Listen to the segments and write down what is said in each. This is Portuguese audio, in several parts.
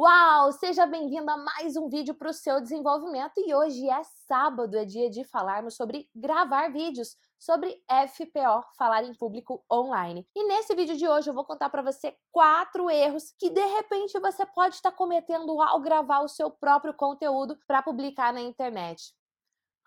Uau! Seja bem-vindo a mais um vídeo para o seu desenvolvimento e hoje é sábado, é dia de falarmos sobre gravar vídeos, sobre FPO, falar em público online. E nesse vídeo de hoje eu vou contar para você quatro erros que de repente você pode estar cometendo ao gravar o seu próprio conteúdo para publicar na internet.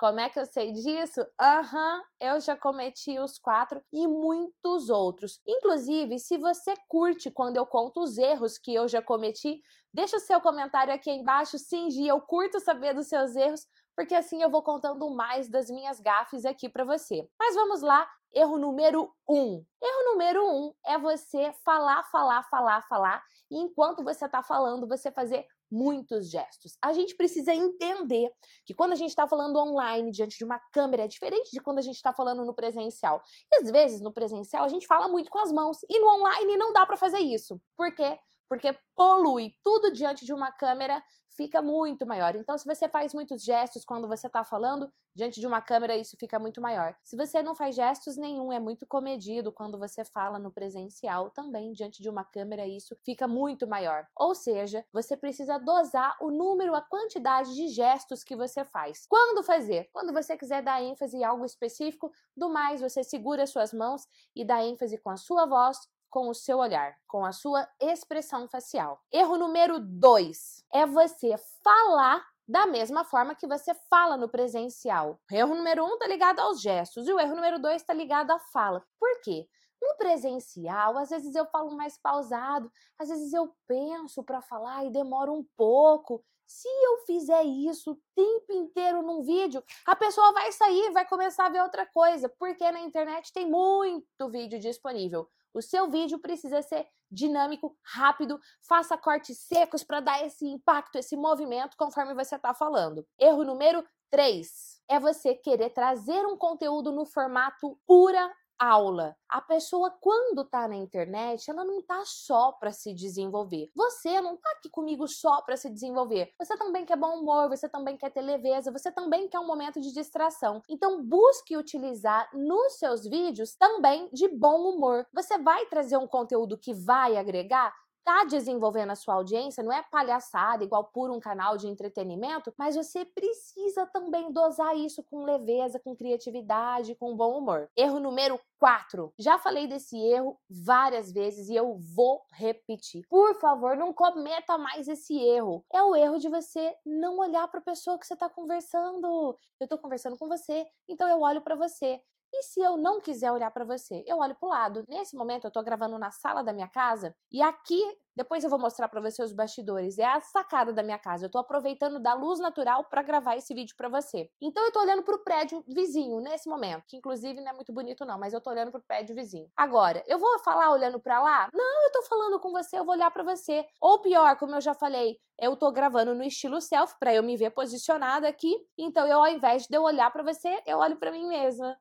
Como é que eu sei disso? Aham, uhum, eu já cometi os quatro e muitos outros. Inclusive, se você curte quando eu conto os erros que eu já cometi, deixa o seu comentário aqui embaixo. Sim, Gia, eu curto saber dos seus erros, porque assim eu vou contando mais das minhas gafes aqui para você. Mas vamos lá, erro número um. Erro número um é você falar, falar, falar, falar, e enquanto você está falando, você fazer muitos gestos. A gente precisa entender que quando a gente está falando online, diante de uma câmera, é diferente de quando a gente está falando no presencial. E às vezes, no presencial, a gente fala muito com as mãos, e no online não dá para fazer isso. Por quê? Porque polui tudo diante de uma câmera fica muito maior. Então, se você faz muitos gestos quando você está falando diante de uma câmera, isso fica muito maior. Se você não faz gestos nenhum, é muito comedido quando você fala no presencial também diante de uma câmera, isso fica muito maior. Ou seja, você precisa dosar o número, a quantidade de gestos que você faz. Quando fazer? Quando você quiser dar ênfase em algo específico, do mais você segura suas mãos e dá ênfase com a sua voz com o seu olhar, com a sua expressão facial. Erro número dois é você falar da mesma forma que você fala no presencial. Erro número um está ligado aos gestos e o erro número dois está ligado à fala. Por quê? No presencial, às vezes eu falo mais pausado, às vezes eu penso para falar e demoro um pouco. Se eu fizer isso o tempo inteiro num vídeo, a pessoa vai sair, vai começar a ver outra coisa, porque na internet tem muito vídeo disponível. O seu vídeo precisa ser dinâmico, rápido, faça cortes secos para dar esse impacto, esse movimento conforme você está falando. Erro número 3 é você querer trazer um conteúdo no formato pura aula. A pessoa, quando tá na internet, ela não tá só para se desenvolver. Você não tá aqui comigo só para se desenvolver. Você também quer bom humor, você também quer ter leveza, você também quer um momento de distração. Então, busque utilizar nos seus vídeos também de bom humor. Você vai trazer um conteúdo que vai agregar? Tá desenvolvendo a sua audiência, não é palhaçada igual por um canal de entretenimento, mas você precisa também dosar isso com leveza, com criatividade, com bom humor. Erro número 4. Já falei desse erro várias vezes e eu vou repetir. Por favor, não cometa mais esse erro. É o erro de você não olhar para a pessoa que você está conversando. Eu estou conversando com você, então eu olho para você. E se eu não quiser olhar para você, eu olho para o lado. Nesse momento, eu estou gravando na sala da minha casa e aqui, depois eu vou mostrar para você os bastidores, é a sacada da minha casa. Eu estou aproveitando da luz natural para gravar esse vídeo para você. Então, eu estou olhando para o prédio vizinho nesse momento, que inclusive não é muito bonito não, mas eu estou olhando para o prédio vizinho. Agora, eu vou falar olhando para lá? Não, eu estou falando com você, eu vou olhar para você. Ou pior, como eu já falei, eu estou gravando no estilo selfie para eu me ver posicionada aqui. Então, eu ao invés de eu olhar para você, eu olho para mim mesma.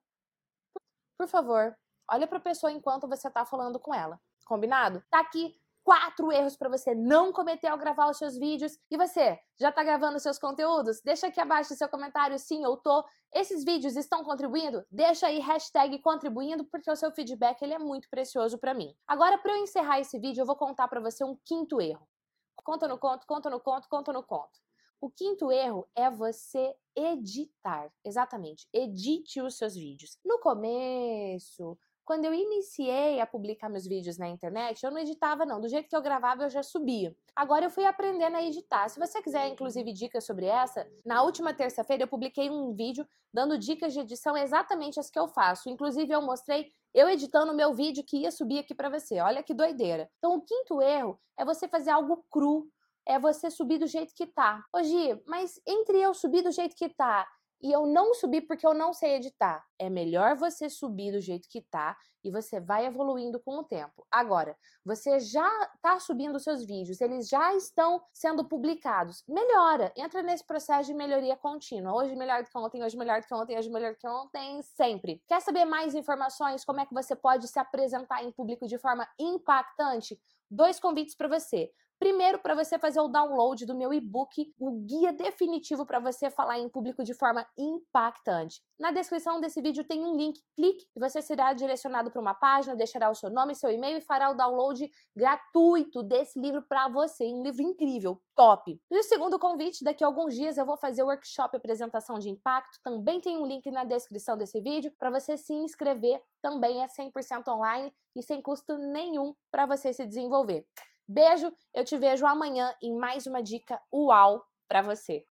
Por favor, olha para a pessoa enquanto você está falando com ela. Combinado? Tá aqui quatro erros para você não cometer ao gravar os seus vídeos. E você, já está gravando seus conteúdos? Deixa aqui abaixo seu comentário, sim, eu tô. Esses vídeos estão contribuindo? Deixa aí hashtag contribuindo, porque o seu feedback ele é muito precioso para mim. Agora, para eu encerrar esse vídeo, eu vou contar para você um quinto erro. Conta no conto, conta no conto, conta no conto. O quinto erro é você editar. Exatamente, edite os seus vídeos. No começo, quando eu iniciei a publicar meus vídeos na internet, eu não editava não, do jeito que eu gravava eu já subia. Agora eu fui aprendendo a editar. Se você quiser inclusive dicas sobre essa, na última terça-feira eu publiquei um vídeo dando dicas de edição exatamente as que eu faço. Inclusive eu mostrei eu editando o meu vídeo que ia subir aqui para você. Olha que doideira. Então o quinto erro é você fazer algo cru, é você subir do jeito que tá. Ô Gi, mas entre eu subir do jeito que tá e eu não subir porque eu não sei editar, é melhor você subir do jeito que tá e você vai evoluindo com o tempo. Agora, você já tá subindo seus vídeos, eles já estão sendo publicados. Melhora, entra nesse processo de melhoria contínua. Hoje melhor do que ontem, hoje melhor do que ontem, hoje melhor do que ontem, sempre. Quer saber mais informações? Como é que você pode se apresentar em público de forma impactante? Dois convites para você. Primeiro, para você fazer o download do meu e-book, o guia definitivo para você falar em público de forma impactante. Na descrição desse vídeo tem um link, clique e você será direcionado para uma página, deixará o seu nome, seu e-mail e fará o download gratuito desse livro para você. Um livro incrível, top. E o segundo convite, daqui a alguns dias eu vou fazer o workshop apresentação de impacto. Também tem um link na descrição desse vídeo para você se inscrever. Também é 100% online e sem custo nenhum para você se desenvolver. Beijo, eu te vejo amanhã em mais uma dica uau para você.